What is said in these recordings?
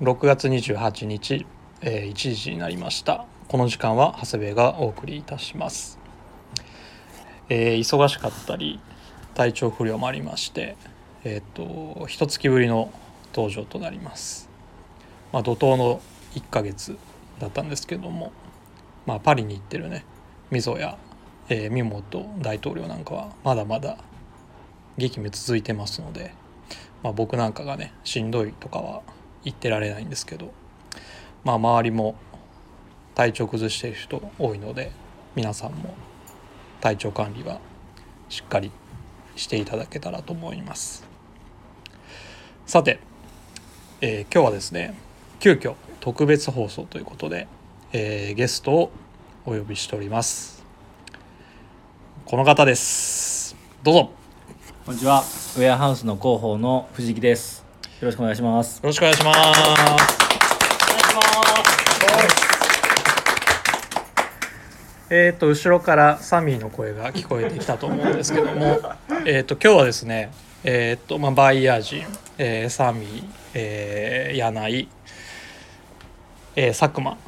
6月28日、えー、1時になりました。この時間は長谷部がお送りいたします、えー忙しかったり体調不良もありましてえっ、と一月ぶりの登場となります。まあ怒涛の1ヶ月だったんですけどもまあパリに行ってるね溝や、えー、三本大統領なんかはまだまだ激務続いてますので、まあ、僕なんかがねしんどいとかは言ってられないんですけどまあ周りも体調崩している人多いので皆さんも体調管理はしっかりしていただけたらと思いますさて、えー今日はですね急遽特別放送ということで、えーゲストをお呼びしておりますこの方ですどうぞこんにちは。ウェアハウスの広報の藤木です。よろしくお願いします。ろしくお願いしますえー、と後ろからサミーの声が聞こえてきたと思うんですけども、えー、と今日はですね、えーとまあ、バイヤー人、えーサミー、えー柳井、えー佐久間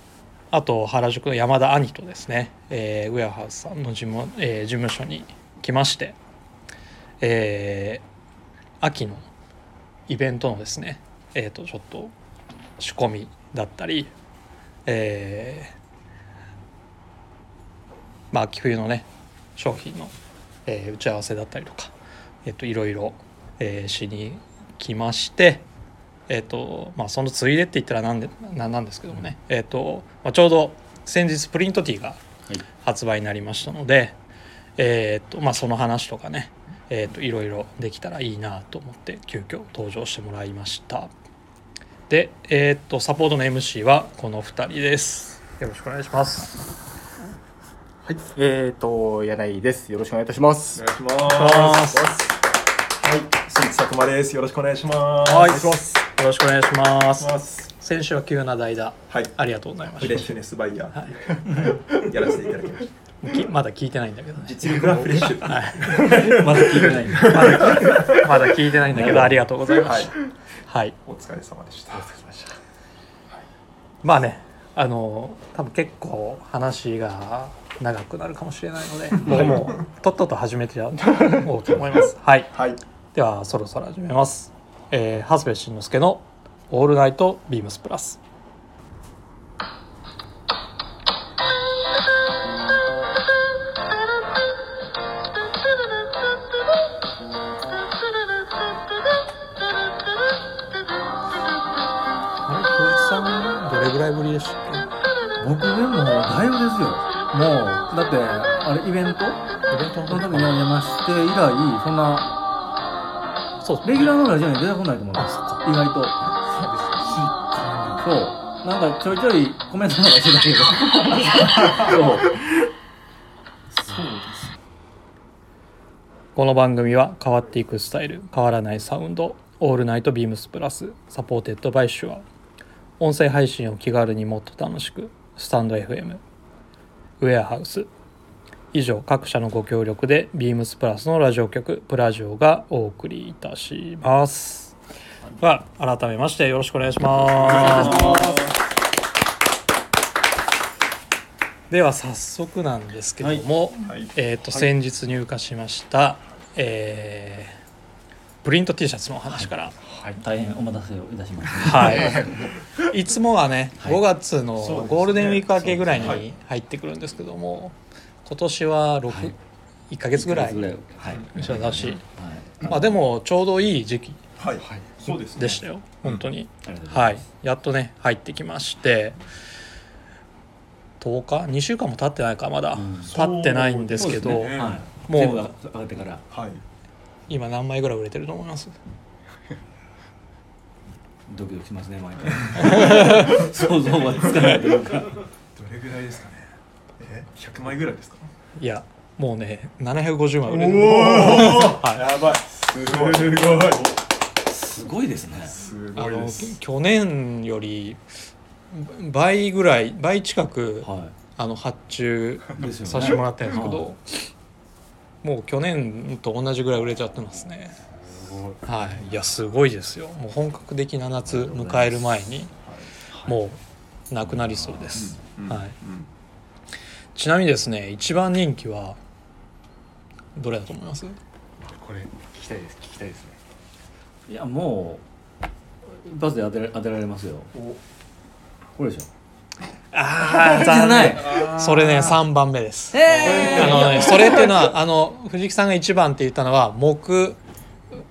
あと原宿の山田兄とですね、えーウェアハウスさんの事務,、えー事務所に来まして、えー秋のイベントのですね、えー、とちょっと仕込みだったり、えーまあ秋冬のね商品の、えー打ち合わせだったりとか、えー、といろいろ、えーしに来まして、えーとまあ、そのついでって言ったらなんでなんなんですけどもね、えーとまあ、ちょうど先日プリントティーがはい。発売になりましたので、えーっとまあ、その話とかね、えーっといろいろできたらいいなと思って急遽登場してもらいましたで、えーっとサポートの MC はこの2人ですよろしくお願いしますはい、えーと、柳井です。よろしくお願いいたします。お願いします。はい、新木佐久間です。よろしくお願いします。はいお願いします。よろしくお願いします。先週は急な代打はい、ありがとうございましフレッシュネスバイヤはー、やらせていただきました。まだ聞いてないんだけどね。実力はフレッシュ。まだ聞いてない。んで。まだ聞いてないんだけどありがとうございまはい。す、はい。お疲れ様でした。まあねあの多分結構話が長くなるかもしれないので僕 もとっとと始めてやろうと思います。はい。はい、ではそろそろ始めます、えー、長谷部慎之介の「オールナイトビームスプラス」僕でもだいぶですよ。もう、だって、あれ、イベント？けイベントの時時にやりまして以来、そんな、そうレギュラーのラジオに出てこないと思うんです。意外と。そうそう。なんかちょいちょいコメントとかしてたけど。そう。この番組は変わっていくスタイル変わらないサウンド「 All Night BEAMS PLUS」 supported by Shure音声配信を気軽にもっと楽しくスタンド FM ウェアハウス。以上各社のご協力でビームスプラスのラジオ局プラジオがお送りいたします。では改めましてよろしくお願いします。では早速なんですけども、はい、えー、と先日入荷しました、えープリント T シャツのお話から、大変お待たせをいたしました。はい、いつもはねはい。5月のゴールデンウィーク明けぐらいはいに入ってくるんですけども今年は6、はい。1ヶ月ぐらいはい。一緒だし、はい。まあでもちょうどいい時期はい、そうですね。でしたよ。本当に、はい。やっとね入ってきまして。10日？2週間も経ってないかまだ、うん。経ってないんですけど。そうですね。ます。はい。もう全部が上がってから。はい、今何枚ぐらい売れてると思います？ドキドキしますね、毎回。想像はつかないというか。どれぐらいですかね？え、100枚ぐらいですか？いやもうね750枚売れてるおお、はいやばい。すごい。すごい。すごいですね。すあのごいです。去年より倍ぐらい倍近くはあの発注。させてもらってるんですけど、はいもう去年と同じぐらい売れちゃってますね。すごい。はい。いやすごいですよ。もう本格的な夏迎える前にはい。もうなくなりそうです、うんはいうんちなみにですね一番人気はどれだと思います？これ聞きたいです。聞きたいですね。いやもう一発で当てら当てられますよ。これでしょああじゃない。それね3番目です。えあのねそれっていうのはあの藤木さんが1番って言ったのは木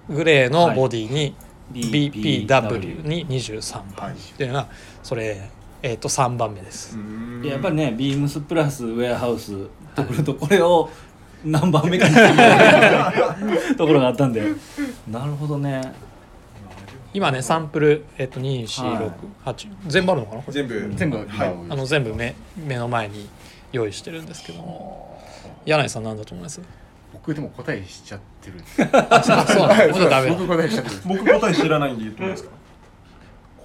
グレーのボディに BPW に23番。はい。っていうのがそれ、えー、と3番目です。ややっぱりねビームスプラスウェアハウスとくるとこれを何番目かところがあったんで。なるほどね今ねサンプル、えー、とはい。2468全部あるのかな？全部。全部。はい。あの全部目目の前に用意してるんですけども。柳井さん何だと思います？僕でも答えしちゃってる 僕答えしちゃってる僕答え知らないんで言ってもいいですか？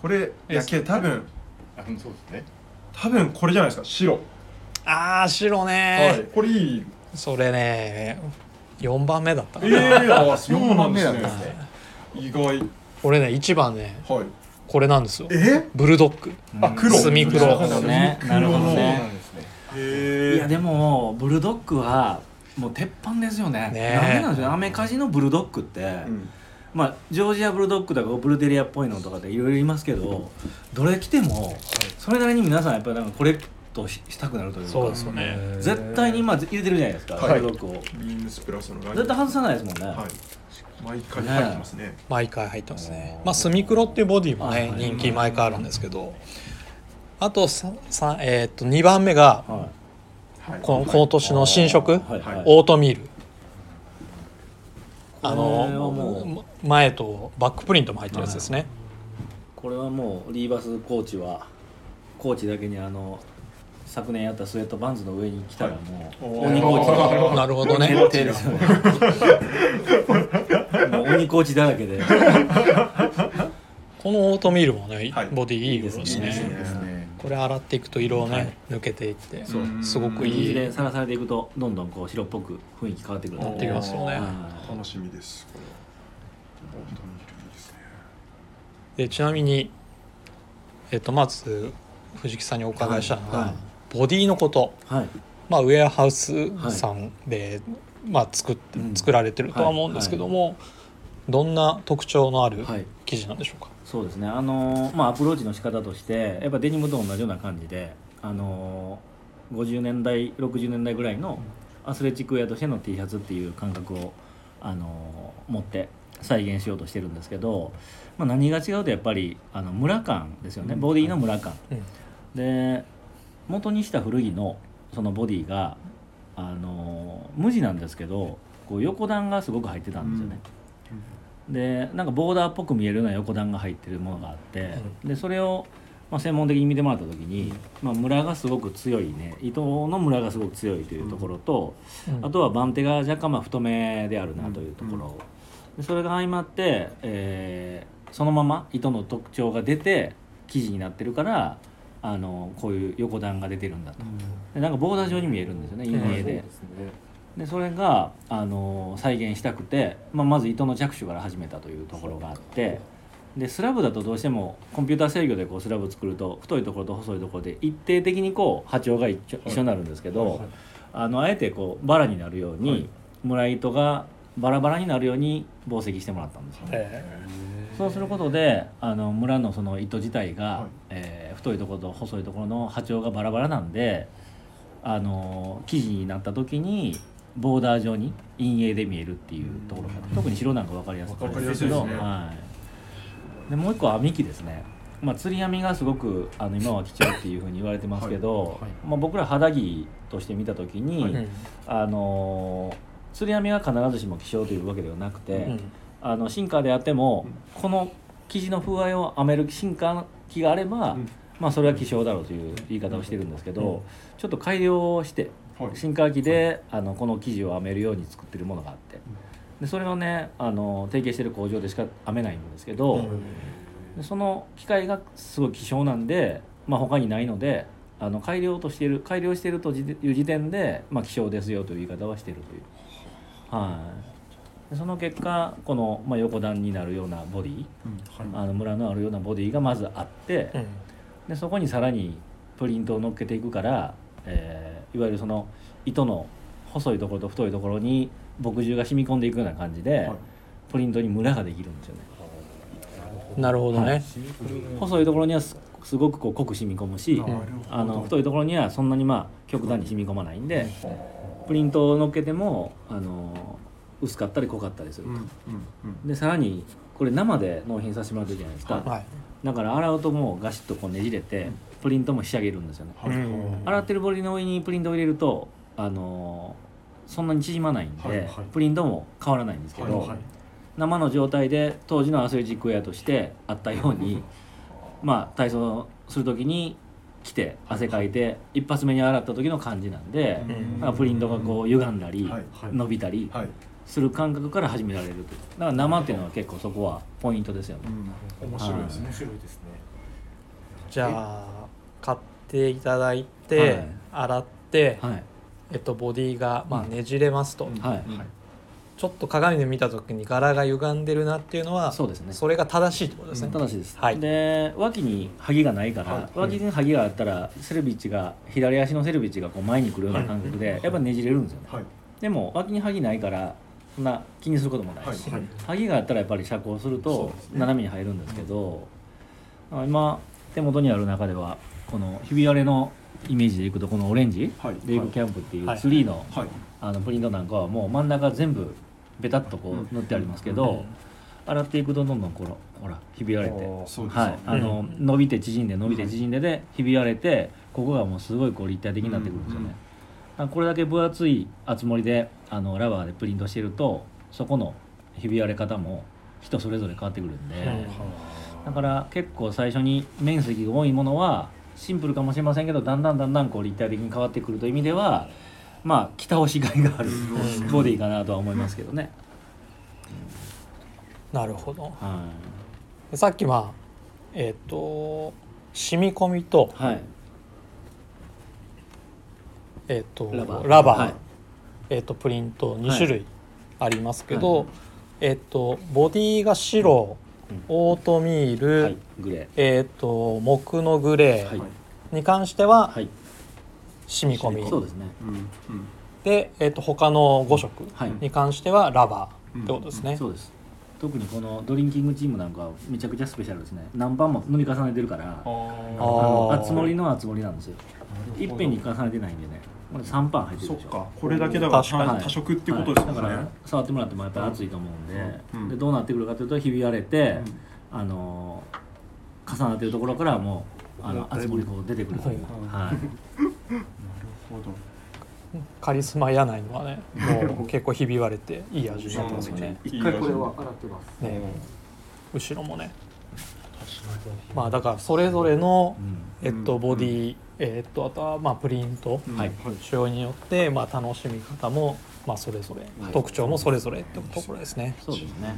これいやけ多分。あうんそうですね。多分これじゃないですか？白。あー白はい。ね、これいい。それね4番目だったえかな、ー、あそうなんですね。意外俺ね1番ねはい。これなんですよ。え？ブルドッグ。あ黒。墨黒。なるほどね。なるほどね。いやでもブルドッグはもう鉄板ですよね。ねえ。なんでなんでしょうね。アメカジのブルドッグって、うん。まあジョージアブルドッグだかブルテリアっぽいのとかでいろいろいますけどどれ着てもそれなりに皆さんやっぱりなんかコレクトししたくなるというか。そうですよね。絶対に今入れてるじゃないですか、はい。ブルドッグを。ビームスプラスのライン。絶対外さないですもんね、はい毎回入ってますね。毎回入ってますね。まあスミクロっていうボディもね人気毎回あるんですけどあとささえーっと2番目がははい。この今年の新色？い。はい。はい。オートミール。あのも前とバックプリントも入ってるやつですね。これはもうリーバスコーチはコーチだけにあの昨年やったスウェットパンツの上に来たらもうはい鬼コーチおーなるほどね 徹底ですよねもう鬼コーチだらけで。このオートミールもねはい。ボディいい色ですね。これ洗っていくと色をね、はい。抜けていってそう。すごくいい。水でさらされていくとどんどんこう白っぽく雰囲気変わってくるなってきますよねは楽しみですこれ。はオートミールいいですねでちなみに、えっと、まず藤木さんにお伺いしたのが、はい。はいボディのこと、いはい。まあ、ウェアハウスさんで、まあ、作ってうん。作られてるとは思うんですけども、どんな特徴のあるはい。生地なんでしょうか、そうですね。あのーまあアプローチの仕方としてやっぱデニムと同じような感じであのー50年代60年代ぐらいのアスレチックウェアとしての T シャツっていう感覚をあのー持って再現しようとしてるんですけど、まあ、何が違うとやっぱりあのムラ感ですよね。ボディのムラ感。うん。で元にした古着のそのボディがあの無地なんですけどこう横段がすごく入ってたんですよね、でなんかボーダーっぽく見えるような横段が入ってるものがあって、でそれを、まあ、専門的に見てもらった時に、まあ、ムラがすごく強いね糸のムラがすごく強いというところと、うん。あとは番手が若干まあ太めであるなというところ、でそれが相まって、えーそのまま糸の特徴が出て生地になってるからあのこういう横段が出てるんだと、でなんかボーダー状に見えるんですよね陰影で。でそれがあの再現したくて、まあ、まず糸の着手から始めたというところがあってでスラブだとどうしてもコンピューター制御でこうスラブ作ると太いところと細いところで一定的にこう波長が一緒になるんですけど、あのあえてこうバラになるように、はい。村糸がバラバラになるように紡績してもらったんですよね。えそうすることであの村のその糸自体が、はい。えー太いところと細いところの波長がバラバラなんであの生地になった時にボーダー状に陰影で見えるっていうところが特に白なんか分かりやすくてわかりやすいですね。はい、でもう一個は編み機ですね、まあ、釣り編みがすごくあの今は貴重っていうふうに言われてますけど、まあ、僕ら肌着として見た時に、あの釣り編みが必ずしも希少というわけではなくて、うん。あのシンカーであっても、この生地の風合いを編めるシンカー機があれば、うん。まあそれは希少だろうという言い方をしてるんですけど、うん。ちょっと改良をしてはい。シンカー機で、あのこの生地を編めるように作ってるものがあって。でそれをねあの提携してる工場でしか編めないんですけど、でその機械がすごい希少なんで、まあ、他にないのであの改良としている改良しているという時点で、まあ、希少ですよという言い方はしているという。はい。でその結果この、まあ、横段になるようなボディあのムラのあるようなボディがまずあって、うん。でそこにさらにプリントを乗っけていくから、えーいわゆるその糸の細いところと太いところに墨汁が染み込んでいくような感じで、はい。プリントにムラができるんですよね。なるほどね、はい。細いところにはすすごくこう濃く染み込むし、あの太いところにはそんなにまあ極端に染み込まないんで、プリントを乗っけてもあの薄かったり濃かったりすると、うんうんうん。でさらにこれ生で納品させてもらってるじゃないですか、はい。だから洗うともうガシッとこうねじれてプリントも仕上げるんですよね、洗ってるボディの上にプリントを入れるとあのそんなに縮まないんで、はいはい。プリントも変わらないんですけど、はいはい。生の状態で当時のアスレチックウェアとしてあったように まあ体操する時に来て汗かいて一発目に洗った時の感じなんで、うん。まあプリントがこう歪んだり、はい伸びたりはい。する感覚から始められるとだから生っていうのは結構そこはポイントですよね、うん。面白いですね。面白い。ですねじゃあ買っていただいて、はい。洗って、はい。えっと、ボディが、まあ、ねじれますと、はい、ちょっと鏡で見た時に柄が歪んでるなっていうのはそうですね。それが正しいってことですね、正しいです、はい。で脇に萩がないから、はい。脇に萩があったらセルビッチが左足のセルビッチがこう前に来るような感覚で、やっぱねじれるんですよ。ね、はい。でも脇に萩ないからそんな気にすることもないし、はい。はい。萩があったらやっぱり遮光すると斜めに入るんですけど、あ今手元にある中ではこのひび割れのイメージでいくとこのオレンジ、はい。レイブキャンプっていうはい。ツリーの,、はい。あのプリントなんかはもう真ん中全部ベタっとこう塗ってありますけど、うん洗っていくとどんどんこのほらひび割れて。はい、あの伸びて縮んで伸びて縮んででひび割れてここがもうすごいこう立体的になってくるんですよね、これだけ分厚い厚盛りであのラバーでプリントしてるとそこのひび割れ方も人それぞれ変わってくるんで、だから結構最初に面積が多いものはシンプルかもしれませんけどだんだんだんだんこう立体的に変わってくるという意味ではまあ着倒しがいがあるボディかなとは思いますけどね、なるほど。はでさっきまあえっ、と染み込みとい、はい、えっ、とラバー。ラバー。はい。えっ、とプリント2種類ありますけど、はい。えっ、とボディが白、オートミール、はい、グレえっ、と木のグレーに関してははい、染み込み、そうですね。うんうん。で、えっと他の5色はい。に関してはラバーってことですね、そうです。特にこのドリンキングチームなんかはめちゃくちゃスペシャルですね。何パンも塗り重ねてるからああの盛りの厚盛りなんですよ。いっぺんに重ねてないんでねこれ3パン入ってるでしょ。そっか。これだけだから確かに。多多色っていうことですもんね、はい。だから触ってもらってもやっぱり熱いと思うんで,、うん。でどうなってくるかというとひび割れて、あのー重なってるところからもうあの厚盛りこう出てくる。とい。う、はい、なるほど。カリスマやないのはねもう結構ひび割れていい味になってますよね。一回これは洗ってます。ね後ろもねまあだからそれぞれの、えっと、うん。ボディ、えっとあとはまあプリントうん。はい。仕様によってまあ楽しみ方もまあそれぞれ、はい。特徴もそれぞれってところですね、そうですね、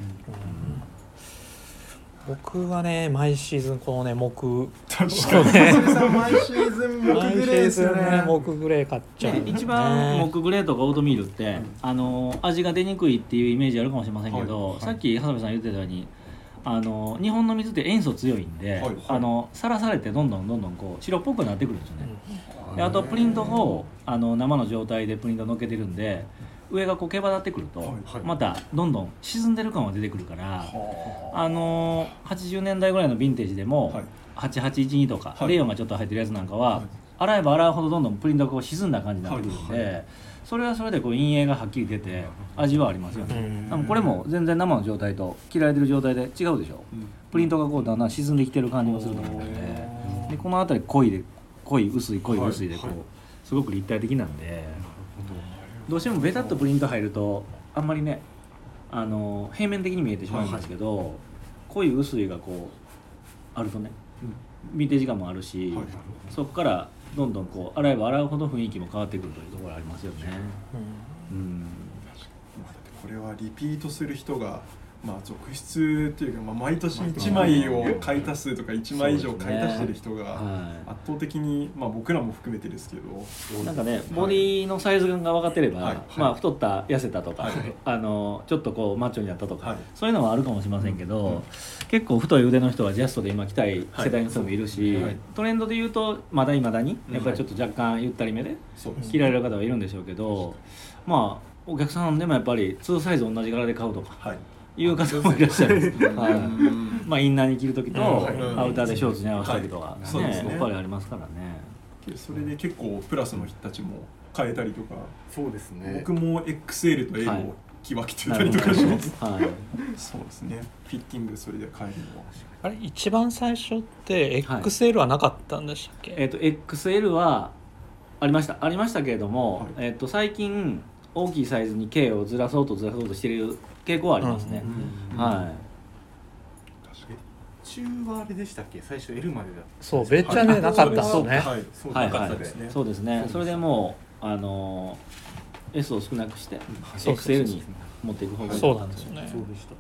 僕はね毎シーズンこのね木。確かに。ね毎シーズン木グレーですよね。木グレー買っちゃう、ね、一番モックグレーとかオートミールって、あの味が出にくいっていうイメージあるかもしれませんけど、はい。はい。さっき長部さん言ってたようにあの日本の水って塩素強いんで、あのさらされてどんどんどんどんこう白っぽくなってくるんですよね、であとプリントをあの生の状態でプリント乗っけてるんで上がこう毛羽立ってくると、またどんどん沈んでる感が出てくるから、はあ。の80年代ぐらいのヴィンテージでも、はい。8812とか、はい。レイオンがちょっと入ってるやつなんかは、はい。洗えば洗うほどどんどんプリントがこう沈んだ感じになってくるんで、それはそれでこう陰影がはっきり出て味はありますよね、うん。でもこれも全然生の状態と切られてる状態で違うでしょ。うん。プリントがこうだんだん沈んできてる感じもすると思うので。でこの辺り濃いで濃い薄い濃い薄いでこう、はいはい。すごく立体的なんで。ど。うしてもベタっとプリント入るとあんまりねあの平面的に見えてしまうんですけど、濃い薄いがこうあるとねヴィンテージ感もあるし、はいそこからどんどんこう洗えば洗うほど雰囲気も変わってくるというところありますよね。うんまあだってこれはリピートする人がまあ続出というか、まあ、毎年1枚を買い足すとか1枚以上買い足してる人がは圧倒的に、まあ、僕らも含めてですけど。い、なんかねボディのサイズ感が分かってれば、はい。まあ、太った痩せたとか、はい。あのちょっとこうマッチョになったとか、はい。そういうのはあるかもしれませんけど、うん。結構太い腕の人はジャストで今着たい世代の人もいるし、はい。はい。トレンドで言うとまだいまだにうん。やっぱりちょっと若干ゆったりめで着られる方はいるんでしょうけど、まあお客さんでもやっぱり2サイズ同じ柄で買うとかはいいう方もいらっしゃるんです、はいうんまあ、インナーに着る時と、うんアウターでショーツに合わせたりとか、はいねやっぱりありますからね。でそれで結構プラスの人たちも変えたりとか。そうですね。僕も XL と L はいを着分けてたりとかします、はい。そうですね。フィッティングそれで変えるのは。あれ一番最初って XL はなかったんでしたっけ、えっと XL はありました。ありましたけれども、はい。えっと最近大きいサイズに K をずらそうとずらそうとしている傾向はありますね、うんは中はあれでしたっけ？最初 L までだそうめっちゃね、はいなかったですよね、はい。そうですね。そうですね。そうです。それでもうあのー S を少なくして XL に持っていく方がいい。そうなんですよね。そうでした。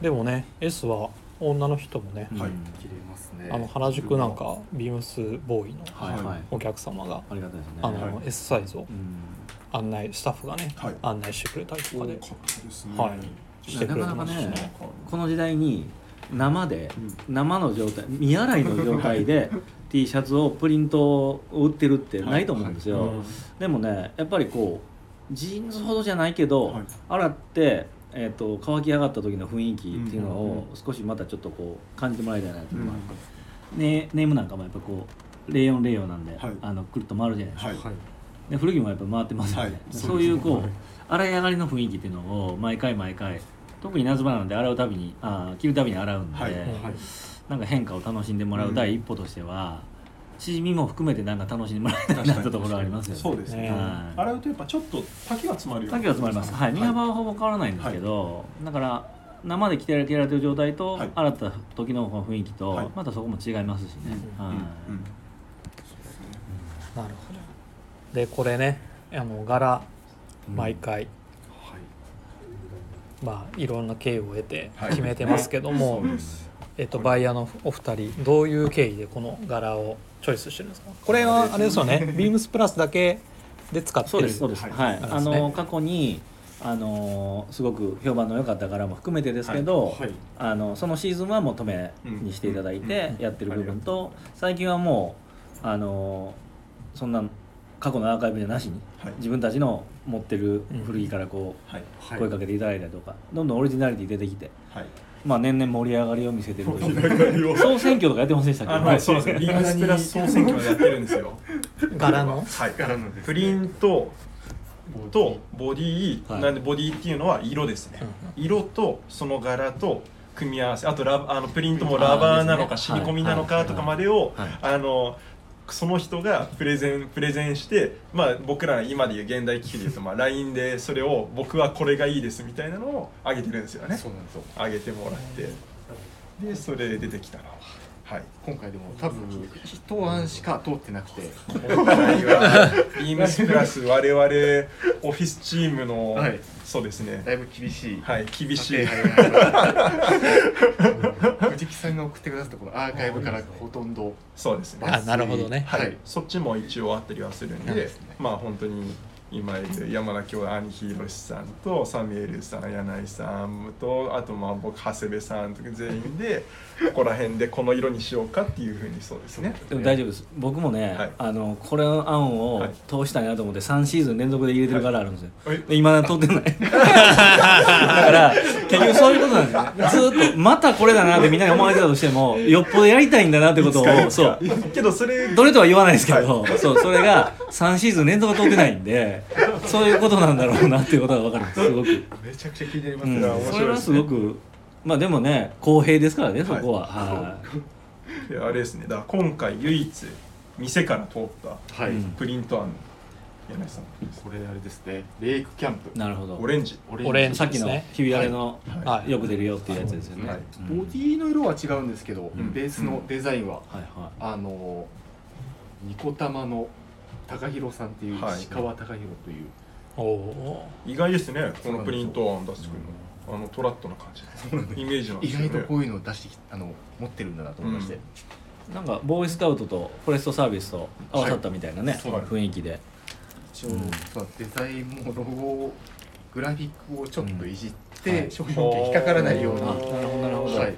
でもね S は女の人もね、うん。はい。切れますね。あの原宿なんかビームスボーイのお客様がありがたいですね。あの、はい。S サイズを。うん案内スタッフがね、はい。案内してくれたりとかで。多かったですね。はい。してくれてましたなかなかねこの時代に生で、生の状態未洗いの状態で T シャツをプリントを売ってるってないと思うんですよ、うん。でもねやっぱりこうジーンズほどじゃないけど、はい。洗って、えー、と乾き上がった時の雰囲気っていうのを少しまたちょっとこう感じてもらいたいなといううんか、ね、ネームなんかもやっぱこうレイヨンレイヨンなんで、はい。あのくるっと回るじゃないですか、はいはいで古着もやっぱ回ってますよね、はいそういうこう、はい洗い上がりの雰囲気っていうのを毎回毎回特に夏場なんで洗うたびにあー着るたびに洗うんで、はいはい。なんか変化を楽しんでもらう第一歩としては、縮みも含めてなんか楽しんでもらいたいなってところはありますよね。そうですね。はい。洗うとやっぱちょっと丈が詰まるような。丈が詰まります、はい、身幅はほぼ変わらないんですけど、だから生で着てられてる状態と、はい。洗った時の雰囲気と、はい。またそこも違いますしね、うんはい。うんうんなるほどでこれねあの柄毎回、はい。まあいろんな経緯を得てはい。決めてますけども、そうです。えっと、バイヤーのお二人どういう経緯でこの柄をチョイスしてるんですか？これはあれですよね ビームスプラスだけで使ってるそうです。そうです。はい。はい、あの過去にあのすごく評判の良かった柄も含めてですけど、はい。あのそのシーズンはもう止めにしていただいてやってる部分と最近はもうあのそんな過去のアーカイブじゃなしにはい。自分たちの持ってる古着からこはい、うはい。声かけていただいたりとかどんどんオリジナリティ出てきてはい、まあ年々盛り上がりを見せてるとい う。総選挙とかやってませんでしたっけ？あの、はい、そうですね。ビームスプラス総選挙をやってるんですよ。柄の？はい。柄の。ねプリントとボディ、はい。なんでボディっていうのは色ですね。色とその柄と組み合わせ、あとラあのプリントもラバーなのか染み込みなのかとかまでをはい。あの。その人がプレゼンプレゼンして、まあ、僕ら今でいう現代機器で言うと、まあ、LINE でそれを僕はこれがいいですみたいなのを上げてるんですよね。そうなんですよ。上げてもらって。でそれで出てきたのははい。今回でも多分一案しか通ってなくて。今回は ビームスプラス我々オフィスチームの、はい。そうですね。だいぶ厳しい。はい厳しい査定入りました藤木さんが送ってくださったこのアーカイブからほとんど。そうですね。あなるほどね。はい、はいそっちも一応あったりはするんで、まあ本当に今いる山田兄兄ひろしさんとサミュエルさん柳井さんとあとまあ僕長谷部さんとか全員で ここら辺でこの色にしようかっていうふうにそうですね。でも大丈夫です。僕もね、はい。あのこれの案をはい通したいなと思って3シーズン連続で入れてる柄あるんですよ、はい。で今通ってない。だから結局そういうことなんですよ。ねずーっとまたこれだなってみんなに思われてたとしても よっぽどやりたいんだなってことをそかいつかけどそれう。どれとは言わないですけど、そうそれが3シーズン連続通ってないんでそういうことなんだろうなっていうことが分かる。すすごく、めちゃくちゃ気になりますうん。いや面白いですね。それはすごくまあでもね公平ですからねそこは、はい。であれですね。だから今回唯一店から通ったはい、うんプリント案柳井さんこれあれですね。レイクキャンプ。なるほど。オレンジ。オオレンジ。さっきのひび割れの、はい。はい。よく出るよっていうやつですよね、はい。うん。ボディの色は違うんですけど、うん。ベースのデザインは、はいはあのニコタマの高弘さんっていうはい。石川貴弘という、意外ですねこのプリント案出してくるの。あのトラットな感じ。イメージなんで意すよね。外とこういうのを出してきあの持ってるんだなと思いまして、なんかボーイスカウトとフォレストサービスと合わさったみたいなね、そう雰囲気で。一応、そうデザインもロゴグラフィックをちょっといじって、うん。はい。商品名引っかからないように、あなるほどなるほど。はい。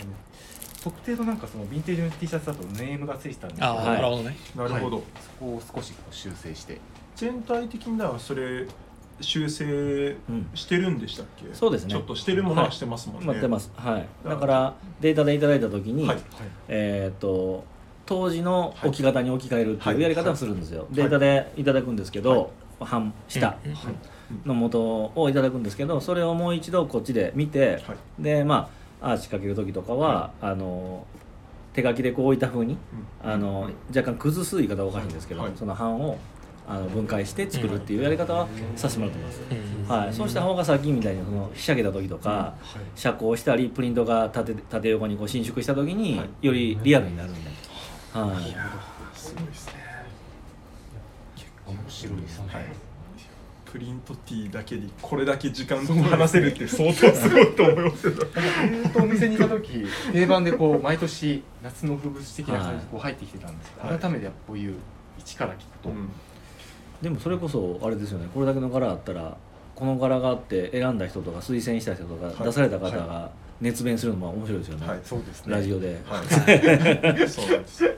あの特定のなんかそのヴィンテージの T シャツだとネームがついてたんですけどああ、はい。なるほどね。なるほど、はい。そこを少しこう修正して。全体的にはそれ修正うんしてるんでしたっけ、そうですね。ちょっとしてるものはしてますもんね、待ってます。はい。だからデータでいただいた時に、はい。えっ、と当時の置き方に置き換えるっていうやり方をするんですよ、い。データでいただくんですけど、半下うんうんの元をいただくんですけどそれをもう一度こっちで見て、はい。でまあアーチかける時とかは、あの手書きでこう置いた風にうん。あの若干崩す言い方はおかしいんですけど、はい。その版をあの分解して作るっていうやり方はさせてもらってます、うん。はい、そうした方がさっきみたいにそのひしゃげた時とか、遮光したりプリントが縦縦横にこう伸縮した時に、よりリアルになるんで、はい、すごいですね。面白いですね、はいプリント T だけでこれだけ時間話せるって相当すごいと思いますよ。ずっとお店にいた時定番でこう毎年夏の風物詩的な感じでこう入ってきてたんですけど、はい。改めてやっぱこういう一から聞くと、うん。でもそれこそあれですよね。これだけの柄あったらこの柄があって選んだ人とか推薦した人とか、はい。出された方が熱弁するのも面白いですよね、はいそうですね。ラジオで、はい、そうなんです。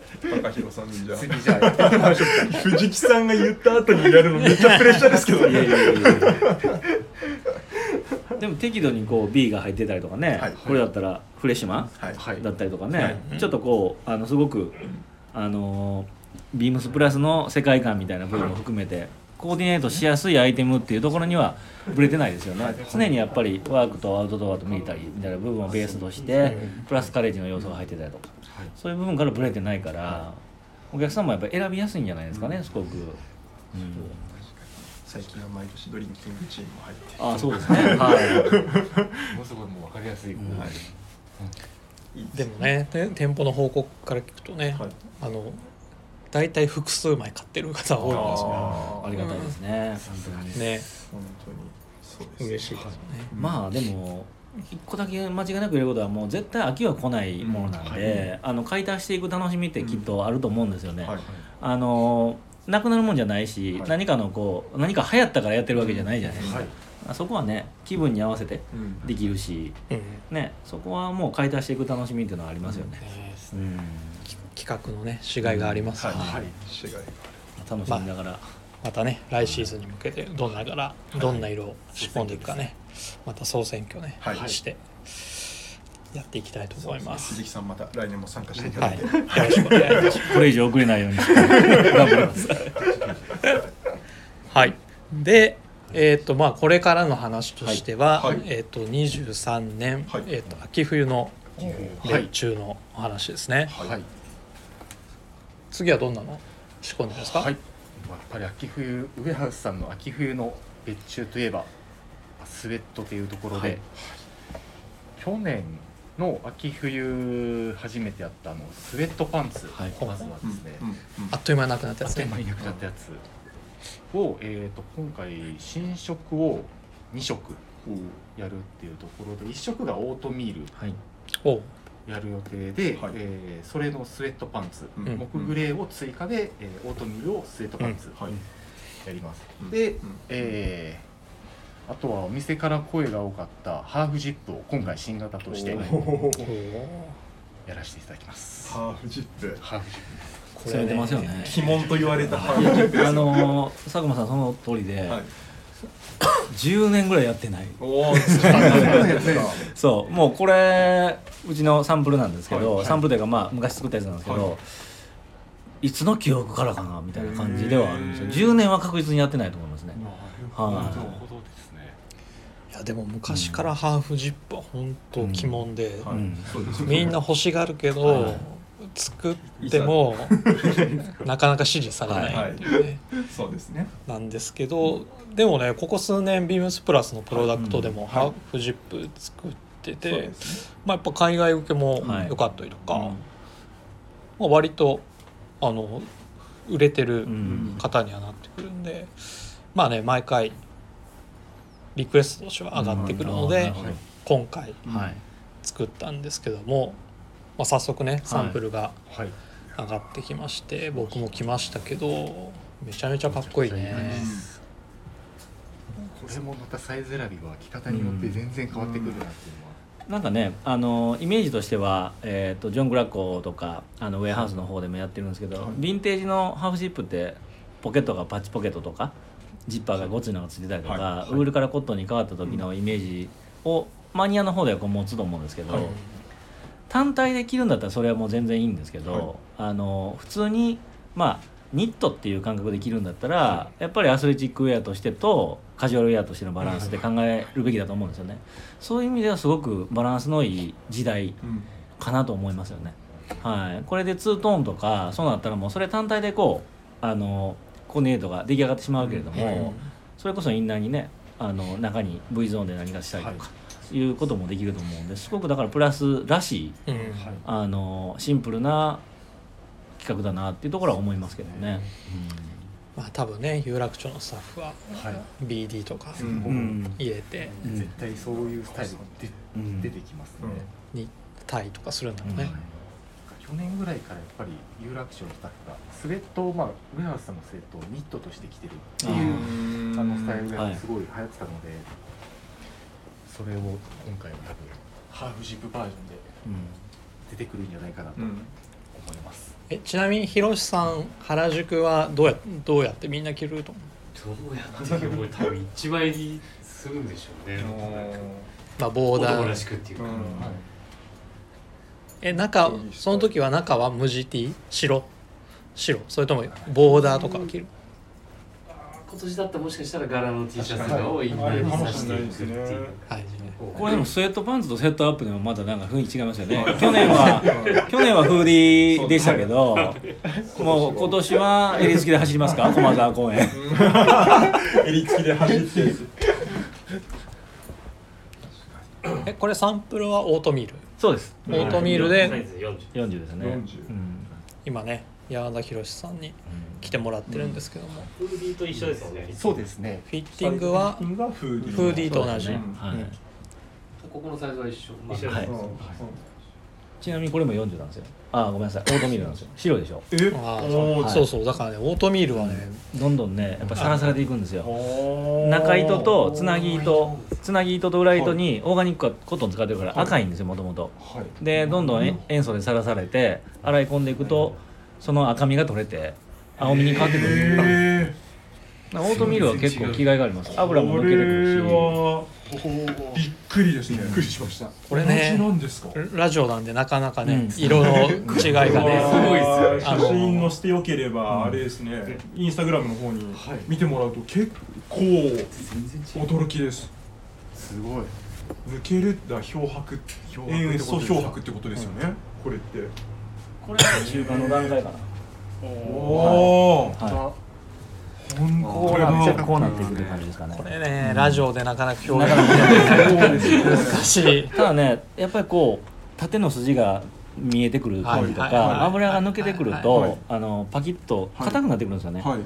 高弘さんにじゃあ。次じゃあ。藤木さんが言った後にやるのめっちゃプレッシャーですけどいやいねやいやいや。でも適度にこう B が入ってたりとかね、はい。これだったらフレッシュマンだったりとかね、はい。ちょっとこうあのすごく、あのビームスプラスの世界観みたいな部分も含めてコーディネートしやすいアイテムっていうところにはブレてないですよね。常にやっぱりワークとアウトドアとミリタリーみたいな部分をベースとしてプラスカレッジの要素が入ってたりとか。そういう部分からブレてないからお客さんもやっぱり選びやすいんじゃないですかねすごく、うん、最近は毎年ドリンキングチームも入ってああそうですね。はい。もうすごいもう分かりやすい、うん。はいいいでもねて店舗の報告から聞くとね、はい。あの大体複数枚買ってる方が多いんですよありがたいですね。さすがです。ね。本当に。そうです嬉しいですよね、まあでも一個だけ間違いなく言えることはもう絶対飽きは来ないものなんで、あの買い足していく楽しみってきっとあると思うんですよね。はい。あのなくなるもんじゃないし、はい。何かのこう何か流行ったからやってるわけじゃないじゃないですか、はい。あそこはね気分に合わせてうん。できるし、うんね、そこはもう買い足していく楽しみっていうのはありますよね。ね。うん。企画のねしがいがあります。よね、はい。違い。が楽しみながら、またね来シーズンに向けてどんな柄どんな色を仕込んでいくかね。また総選挙ね、はい。してやっていきたいと思います。鈴木さんまた来年も参加していただいて、はい。よろしくお願い。しますこれ以上遅れないように。頑張ります。はい。でえっ、とまあこれからの話としては、はい。はい。えっ、と23年、はい。えっ、と秋冬のはい。熱中のお話ですね、はい。はい次はどんなの？仕込んでますか、はい、やっぱり秋冬ウエハースさんの秋冬の別注といえばスウェットというところで、はい。去年の秋冬初めてやったあのスウェットパンツ、はい。まずはですね、うんうんあっという間になくなったやつね。あっという間になくなったやつ。を、えー、と今回新色を2色やるっていうところで1色がオートミール。はいやる予定で、はい。えーそれのスウェットパンツ、うん木グレーを追加で、えーオートミールをスウェットパンツはい。やります、うん。で、うん。えーあとはお店から声が多かったハーフジップを今回新型としておやーらせていただきます。ハーフジップ。ハーフジッこそれ出ますよね。鬼門と言われたハーフジップ。ですあのー佐久間さんその通りで、はい10年ぐらいやってない。そうもうこれうちのサンプルなんですけど、はい。はいサンプルというかまあ昔作ったやつなんですけど、、はい。つの記憶からかなみたいな感じではあるんですよ。10年は確実にやってないと思いますね。はい。なるほどですねいやでも昔からハーフジップは本当鬼門で、はいうん。そうですみんな欲しがるけど、はい作ってもなかなか支持されないっていうね、そうですね。なんですけどでもねここ数年ビームスプラスのプロダクトでもはい。ハーフジップ作ってて、まあ、やっぱ海外受けもはい。良かったりとか、うん。まあ、割とあの売れてるうん。方にはなってくるんで、まあね毎回リクエストとしては上がってくるので今回はい。作ったんですけども、まあ、早速ねサンプルがはい。上がってきまして僕も来ましたけどめちゃめちゃかっこいいね。これもまたサイズ選びは着方によって全然変わってくるなっていうのは、なんかねあのイメージとしては、えー、とジョン・グラッコとかあのウェアハウスの方でもやってるんですけど、はい。ヴィンテージのハーフジップってポケットがパッチポケットとかジッパーがごついのがついてたりとか、はい。はい。ウールからコットンに変わった時のイメージをマニアの方ではこう持つと思うんですけど、はい単体で着るんだったらそれはもう全然いいんですけど、はい。あの普通にまあニットっていう感覚で着るんだったら、やっぱりアスレチックウェアとしてとカジュアルウェアとしてのバランスで考えるべきだと思うんですよね。そういう意味ではすごくバランスのいい時代うんかなと思いますよね。はい。これでツートーンとかそうなったらもうそれ単体でこうあのコーディネートが出来上がってしまうけれども、それこそインナーにねあの中に V ゾーンで何かしたりとか、い、うこともできると思うんですごくだからプラスらしいうん。あのシンプルな企画だなっていうところは思いますけどね。まあ多分ね有楽町のスタッフははい。BD とかうん。うん。入れてうん。絶対そういうスタイルが出うん。出てきますね、にタイとかするんだろうね、去年ぐらいからやっぱり有楽町のスタッフがスウェットをまあウェハースさんのスウェットをニットとして着てるっていうあのスタイルがすごい流行ってたので、それを今回は多分ハーフジップバージョンでうん出てくるんじゃないかなと思うんいます、えちなみにひろしさん原宿はどうやどうやってみんな着ると思う？どうやっても多分一枚にするんでしょうね。まあボーダ男らーしくっていうか、うん。え中その時は中は無地 T 白？白？それともボーダーとか着る？今年だったらもしかしたら柄の T シャツが多いインナーにさしていくっていうはい。これでもスウェットパンツとセットアップでもまだなんか雰囲気違いますよね。去年は 去年はフーディーでしたけどもう今年は襟付きで走りますか？駒沢公園。襟付きで走ってる。えこれサンプルはオートミール？そうです。オートミールで？サイズ40 40ですね。40うん。今ね山田博さんに来てもらってるんですけども、フーディーと一緒ですよね。そうですね。フィッティングはフーディーと同じ、そうですねうん。はい。ここのサイズは一緒、まあ一緒はい。うんちなみにこれも40なんですよ。あごめんなさい。オートミールなんですよ。白でしょ。え？あーおーはい。そうそう。だからねオートミールはね、どんどんねやっぱさらされていくんですよ。中糸とつなぎ糸。つなぎ糸と裏糸にオーガニックコットン使ってるから赤いんですよもともとはい。でどんどんえ塩素でさらされて洗い込んでいくとその赤みが取れて青みに変わってくるんでオートミールは結構気概があります。油も抜けてくるし。これはびっくりですね。びっくりしました。これね同じなんですか？ラジオなんでなかなかね、うん。色の違いがね すごいですよ。あの写真載せてよければあれですね。インスタグラムの方に見てもらうと結構驚きです。す。ごい。抜けるだ漂白塩素漂白。ってことですよねこれってこれは中間の段階かなおおはほんこうなってこうなっていくって感じですかね。これね、ラジオでなかなか表現か難しい。ただねやっぱりこう縦の筋が見えてくる感じとか油が抜けてくるはいとあのパキッと硬くなってくるんですよね。はい。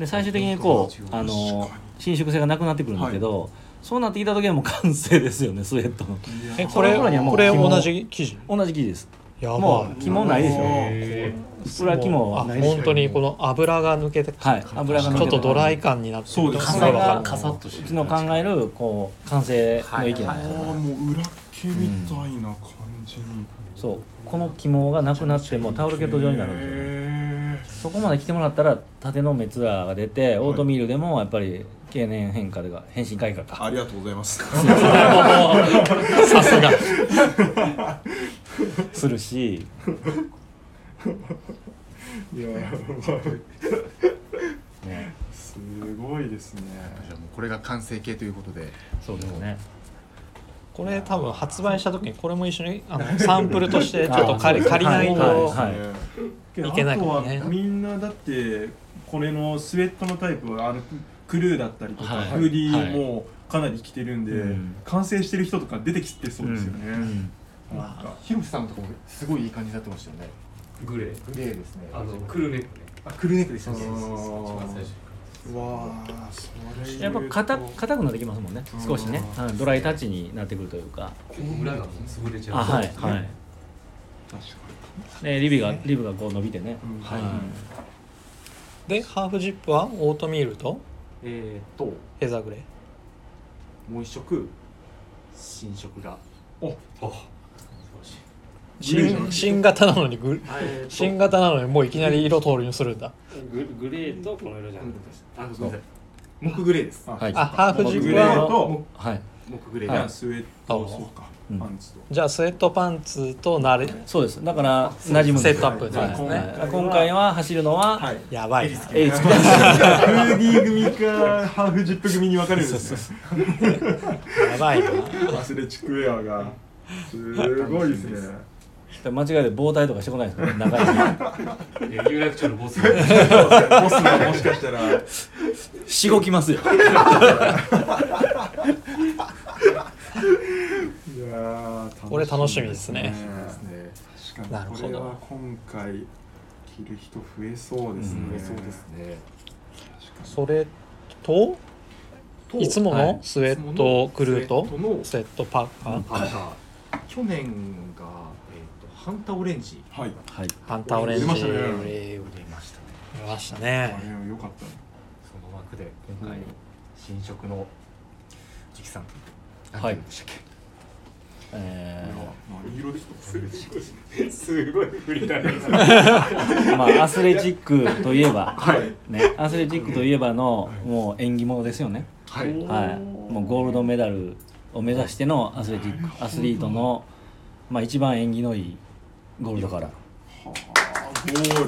で最終的にこうあの伸縮性がなくなってくるんですけどそうなってきた時はもう完成ですよねスウェットの。えこれその頃にはもうこれ紐同じ生地？同じ生地ですやもう肝ないでしょ。へ裏肝あないでしょ。本当にこの油が抜けてはい。油が抜けてちょっとドライ感になってそうです。すごいわかるカサッとしてるう。ちの考えるこう完成の域なんですよああもう裏毛みたいな感じに。そう。この肝がなくなってもうタオルケット状になるんですよ。へそこまで来てもらったら縦のメツアーが出てオートミールでもやっぱり経年変化でが変身改革ありがとうございます。さすが するし。いやね。すごいですね。じゃあもうこれが完成形ということで。そうですね。これ多分発売した時にこれも一緒にあのサンプルとして ちょっと借り借りないと、はいい。けないかもね。あとはみんなだってこれのスウェットのタイプはあのクルーだったりとか、はい。フーディーもかなり着てるんで、うん。完成してる人とか出てきてそうですよね、うんなんか。ヒロシさんとかもすごいいい感じになってましたよね。グレー？グレーですね。あのクルーネックね。あクルーネックでしたね。一番最初。うわあそれやっぱ硬硬くなってきますもんね。少しね。ドライタッチになってくるというか。裏がもう潰れちゃう。あはい。はい。確かでリビがリブがこう伸びてね。うん。はい。でハーフジップは？オートミールと？えー、と。ヘザグレもう一色。新色が新新型なのにグ新型なのにもういきなり色通りにするんだ。ググレーとこの色じゃなくてあごめんなさい。木グレーです。はいあハーフジップグレーはとはい。木グレー。がじゃあスウェットあそうかうん。パンツと。じゃあスウェットパンツとなれ。そうです。だから馴染むセットアップですね。今回は走るのははい。やばいフーディー組かハーフジップ組に分かれるんですね。やばいな。アスレチックウェアが。すごいですね間違いで棒体とかしてこないですか？長い いや有楽町のボス。ボスがもしかしたら。しごきますよ。いやーこれ楽しみですね。確かなるほど。にこれは今回着る人増えそうですね、うんそうですね。それと？といつもはい。のスウェットクルーとスウェットのスウェットパーカー。パーカー。去年が、えー、とハンターオレンジ。はい。はい。ハンターオレンジ。売れましたね。売れましたね。売れましたあね。れよかったねその枠で今回新色の直さんはい。え何色ですごい振りだねーまあアスレチックといえばはい。ねアスレチックといえばのもう縁起物ですよね。はい。はい。もうゴールドメダルを目指してのアスレチックアスリートのまあ一番縁起のいいゴールドカラーはあゴール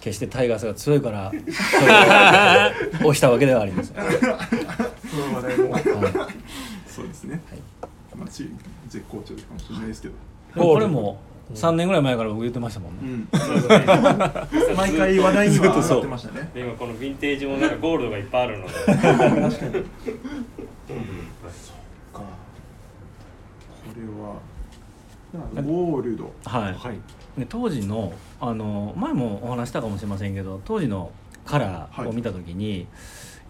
決してタイガースが強いから それを押したわけではありません、はいドその話題もはそうですね、まあ、チーム絶好調かもしれないですけど、い、これも3年ぐらい前から僕言ってましたもんね、毎回話題にはってましたね。で今このヴィンテージもなんかゴールドがいっぱいあるので。確かにかこれはゴールド。はい。はい。で当時のあの前もお話したかもしれませんけど当時のカラーを見た時に、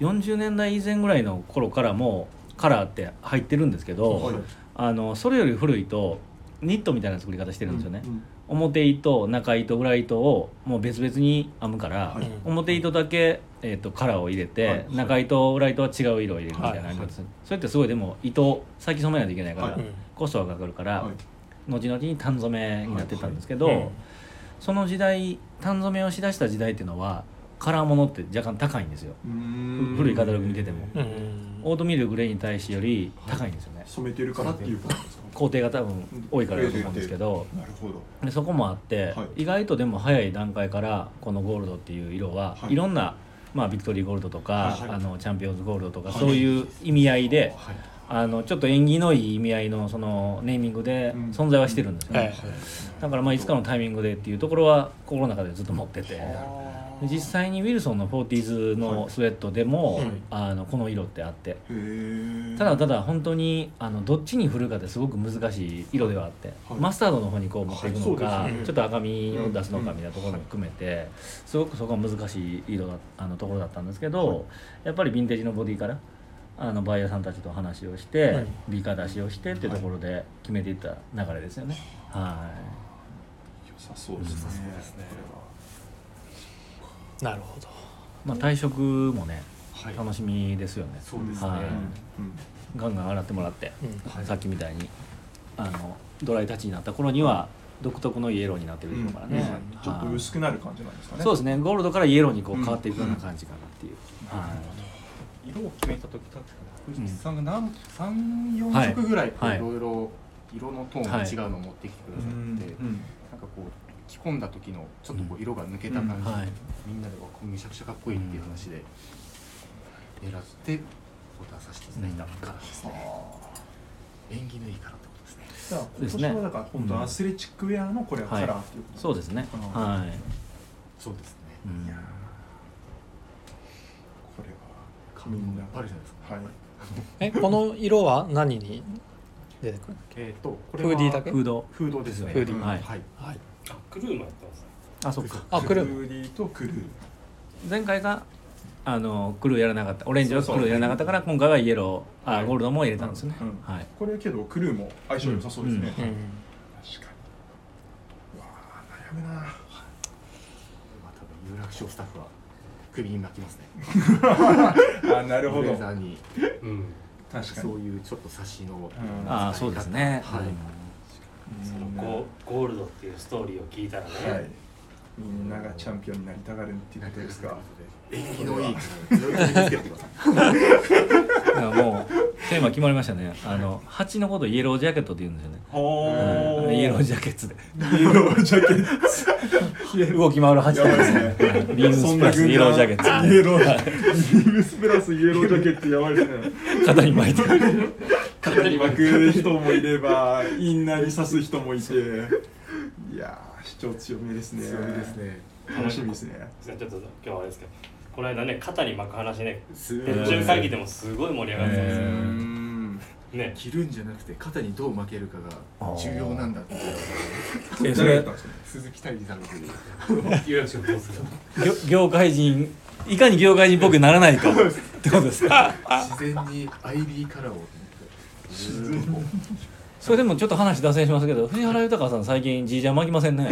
40年代以前ぐらいの頃からもカラーって入ってるんですけど、はい。あのそれより古いとニットみたいな作り方してるんですよね、うん表糸中糸裏糸をもう別々に編むから、はい。表糸だけ、えー、とカラーを入れて、はい。中糸裏糸は違う色を入れるみたいなのあります、それってすごいでも糸先染めないといけないから、はい。コストがかかるから、はい。後々に単染めになってたんですけど、うんその時代単染めをしだした時代っていうのはカラーものって若干高いんですよ。古いカタログ見てても。うん。オートミールグレーに対してより高いんですよね。染めてるからっていうことですか工程が多分多いからだと思うんですけどなるほど。でそこもあって、はい。意外とでも早い段階からこのゴールドっていう色は、はい。い、ろんな、まあ、ビクトリーゴールドとか、はいあのチャンピオンズゴールドとか、はい。そういう意味合いではい。あのちょっと縁起のいい意味合いのそのネーミングでうん。存在はしてるんですよね、はい。だからまあいつかのタイミングでっていうところは心の中でずっと持ってて。で実際にウィルソンの 40s のスウェットでも、はいあのこの色ってあって。ただただ本当にあのどっちに振るかってすごく難しい色ではあって、はい。マスタードの方にこう持っていくのか、はい。ちょっと赤みを出すのかみたいなところも含めて、すごくそこは難しい色だあのところだったんですけど、やっぱりヴィンテージのボディからあのバイヤーさんたちと話をして、はい。ビーカー出しをしてっていうところで決めていった流れですよね。は良さそうですね。良さそうですねなるほど。いまあ、退職もねはい。楽しみですよね。そうですね。はい。うん。ガンガン洗ってもらって、うん。さっきみたいにあのドライタッチになった頃には独特のイエローになってるでしょうからね、うん。ちょっと薄くなる感じなんですかね。そうですね。ゴールドからイエローにこう変わっていくような感じかなっていう、は色を決めた時確か藤木さんが何三はい四色ぐらいいい。ろい。ろ色のトーンが違うのを持ってきてくださって、うん。なんかこう着込んだ時のちょっとこう色が抜けた感じ、うんはい。みんなでめちゃくちゃかっこいいっていう話で狙ってオーダーさせていただいたか。らですね、縁起のいいからってことですね。じゃあ今年はだから本当アスレチックウェアのこれはカラーっていうことそうですね。うんはい、そうですね。うん。いやこれはみんなあるじゃないですか。はい。えこの色は何に出てくるえっ、とこフーディーだけ？フード。フードですね。フーディー。はい。はいあクルーもやってますあそうか。あクルー。クルーリーとクルー。前回があのクルーやらなかった。オレンジはクルーやらなかったから今回はイエロー。あゴールドも入れたんですね、うんはい。これけどクルーも相性良さそうですね、うん。うん。確かに。うわー悩むな。まあ多分有楽町スタッフはクビになってますね。あなるほど。ブレザーに。うん。確かに。そういうちょっと差しのうん。ああそうですね、はいそのうんゴゴールドっていうストーリーを聞いたらね、はい。みんながチャンピオンになりたがるっていうことですか縁起のいい。から強気につけてくださいだからもうテーマ決まりましたね。あの蜂のことイエロージャケットって言うんですよね。ほうんイエロージャケッツで。イエロージャケット。動き回る蜂なんですね。ビームスプラスイエロージャケッツイエロービームスプラスイエロージャケットやばいですね。肩に巻いて。肩に巻く人もいればインナーに刺す人もいて。いやー主張強めですね。強みですね。楽しみですね。ちょっと今日はあれですけどこの間ね肩に巻く話ねす別注会議でもすごい盛り上がってたんですね。着るんじゃなくて肩にどう負けるかが重要なんだって。えそれ 鈴木泰治さんが業業界人いかに業界人っぽくならないか。ってことですか？自然にアイビーカラーをそれでもちょっと話脱線しますけど藤原豊さん最近じいちゃん巻きませんね。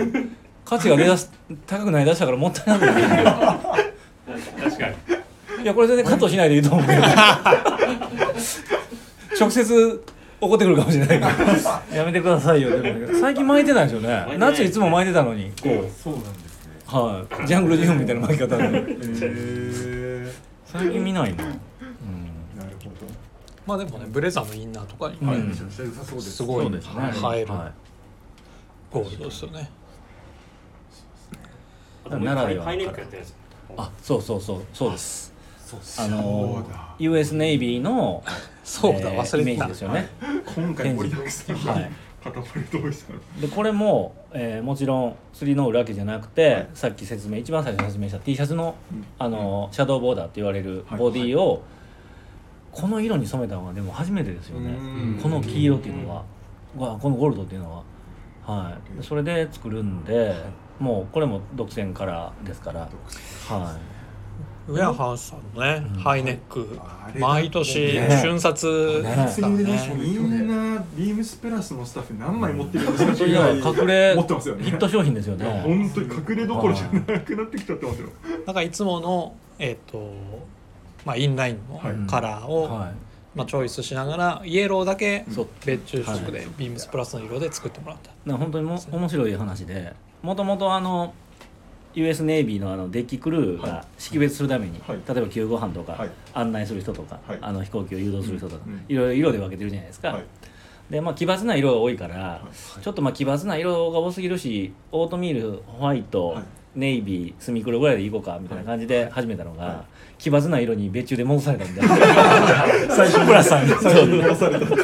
価値が出だす高くなりだしたからもったいない確かにいやこれ全然カットしないでいいと思うけど。直接怒ってくるかもしれないから。やめてくださいよ。でも最近巻いてないですよね。夏いつも巻いてたのに。こう。そうなんですね。はい。ジャングルジムみたいな巻き方で。へー。最近見ないな、うんなるほど。まあでもねブレザーのインナーとかにうです。すごいそうですね。映える。はゴールドですよね。あそうそうそう。そうですあの US ネイビーのそうだ えーイメー忘れてた。ジですよね。今回盛りだくさんはい。でこれも、えーもちろん釣りの裏けじゃなくて、さっき説明一番最初に説明した T シャツのうん。あの、シャドーボーダーって言われるボディを、この色に染めたのはでも初めてですよね。うん。この黄色っていうのは、わこのゴールドっていうのは。はい。でそれで作るんでもうこれも独占カラーですから。はウェアハウスさんのね、うん。ハイネック。毎年ね。瞬殺ね。みねんなビームスプラスのスタッフ何枚持ってるんですかい、それでは隠れ持ってますよね。ヒット商品ですよね。本当に隠れどころじゃなくなってきちゃってますよだからいつものえっ、とまあインラインのはい。カラーを、はまあ、チョイスしながらイエローだけそう。別注色ではい。ビームスプラスの色で作ってもらった、本当にも面白い話でもともとあの US ネイビーのあのデッキクルーはが識別するために、はい。例えば救護班とか、はい。案内する人とか、はい。あの飛行機を誘導する人とか、うん。いろいろ色で分けてるじゃないですか、はい。でまあ奇抜な色が多いから、ちょっとまあ奇抜な色が多すぎるしオートミールホワイト、はい。ネイビースミクロぐらいでいこうかみたいな感じで始めたのが、は奇抜な色に別注で戻されたみたいな最初プラスさんに。最初に戻された。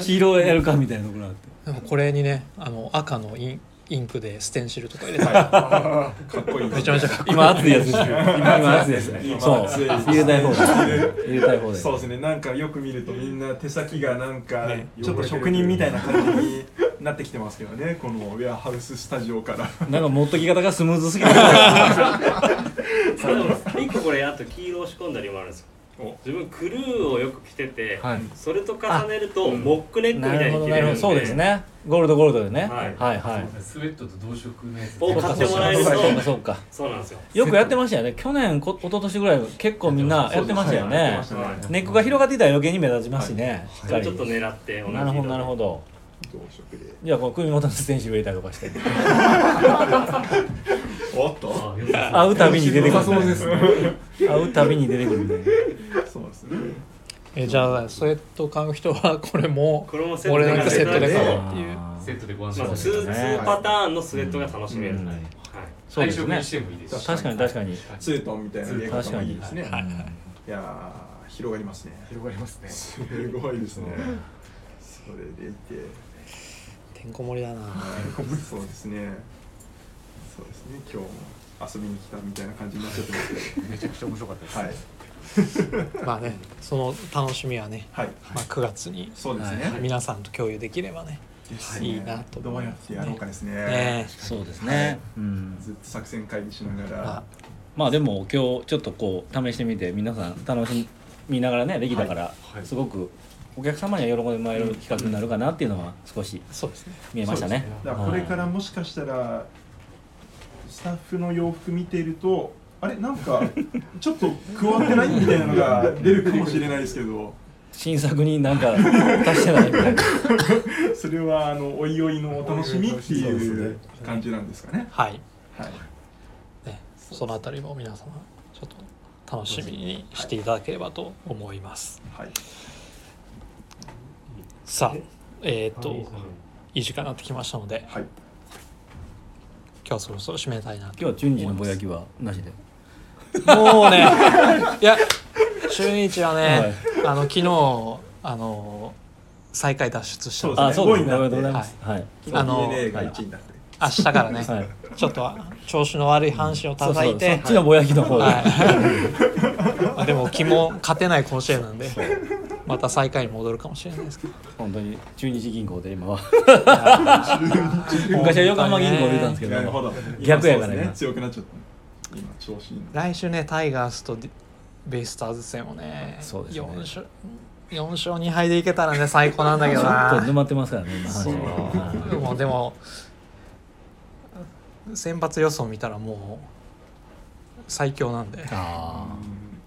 黄色やるかみたいなところがあって。でもこれにねあの赤のインインクでステンシルとか入れて、かっこいいめちゃめちゃかっこいい。今熱いやつですよ今今熱いですね。今そう熱いです入れたい方で入れたい方でそうですね。なんかよく見るとみんな手先がなんかね。ちょっと職人みたいな感じになってきてますけどね。このウェアハウススタジオから。なんか持っとき方がスムーズすぎる。それでも一個これあと黄色を仕込んだ理由もあるんですよ。お自分クルーをよく着てて、はい。それと重ねるとモックネックみなたいに着れるんで。そうですね。ゴールドゴールドでね、はい。はいはい。スウェットと同色のやつ。を買ってもらえると。そうかそうかそうなんですよ。よくやってましたよね。去年こ一昨年ぐらい結構みんなやってましたよね。ね。ネックが広がっていたら余計に目立ちますしね、しっかり。それちょっと狙って同じなるほどなるほど同色でじゃあこの首元のステンシル入れたりとかして。おっと会うたびに出てくるそうですね。会うたびに出てくるそうですね。えじゃあスウェット買う人はこれもこれもセット俺でなんかセットで買おうあっていう。ー。セットでごパターンのスウェットが楽しめる、うん。はいそうですね。してもいいですし。確かに確かに。ツートンみたいな入れ方もいいですね。はいはいいやー広がりますね。広がりますね。すごいですね。それでいててんこ盛りだな。そうですね。そうですね。今日も遊びに来たみたいな感じになっちゃってますけめちゃくちゃ面白かったです。どはい。まあねその楽しみはね、はい。まあ、9月にそうですね、はい。皆さんと共有できればねですいいなとどうやってやろうかですね。ねそうですね、うん。ずっと作戦会議しながら。あ。まあでも今日ちょっとこう試してみて皆さん楽しみながらねできたからはい。すごくお客様には喜んでもらえる企画になるかなっていうのは少しそうですね。見えましたね。だからこれからもしかしたらスタッフの洋服見ているとあれ？なんかちょっと加わってない？みたいなのが出るかもしれないですけど。新作になんか足してないみたいな。それはあのおいおいのお楽しみっていうね感じなんですかね。はい、はい、ね、そのあたりも皆様ちょっと楽しみにしていただければと思います、はい、さあえ？っ、とい。い時間になってきましたのではい、今日はそろそろ締めたいなと今日はチュンジのぼやきはなしで。もうねいや中日はね、はい。あの昨日あの最下位脱出したので。そうですね。あ、そうですね。おめでとうござい。ます。はい。あの DNA が1位になって、明日からね、はい。ちょっと調子の悪い阪神をそうそうそ叩いてっちのぼやきの方で。はい。まあでも気も勝てない甲子園なんでまた最下位に戻るかもしれないですけど。本当に中日銀行で今は。昔は横浜銀行でいたんですけど。逆やからね。強くなっちゃった今調子いいの来週ねタイガースとベイスターズ戦をねそうですね4勝4勝2敗でいけたらね最高なんだけちょどなっと沼ってますからね今。もうでも先発予想見たらもう最強なんであ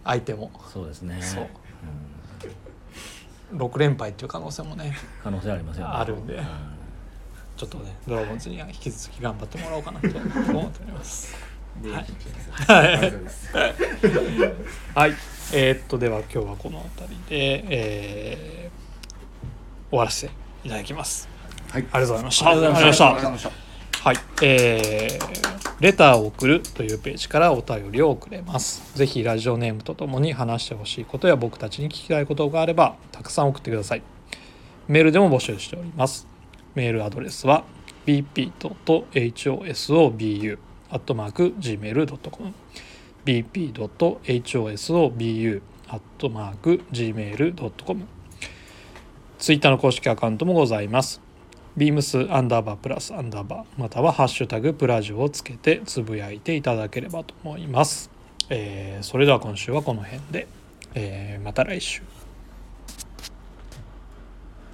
相手もあ、そうですね。そうん6連敗っていう可能性もね可能性ありますよね。あるんで。うちょっとねドラゴンズには引き続き頑張ってもらおうかなと思っております。はい、はい、えーっとでは今日はこの辺りで、えー終わらせていただきます。はい。ありがとうございました。ありがとうございましたはい、えーレターを送るというページからお便りを送れます。ぜひラジオネームとともに話してほしいことや僕たちに聞きたいことがあればたくさん送ってください。メールでも募集しております。メールアドレスは bp.hosobu.gmail.com bp.hosobu.gmail.com ツイッターの公式アカウントもございます。ビームスアンダーバープラスアンダーバーまたはハッシュタグプラジオをつけてつぶやいていただければと思います。えーそれでは今週はこの辺で、えーまた来週。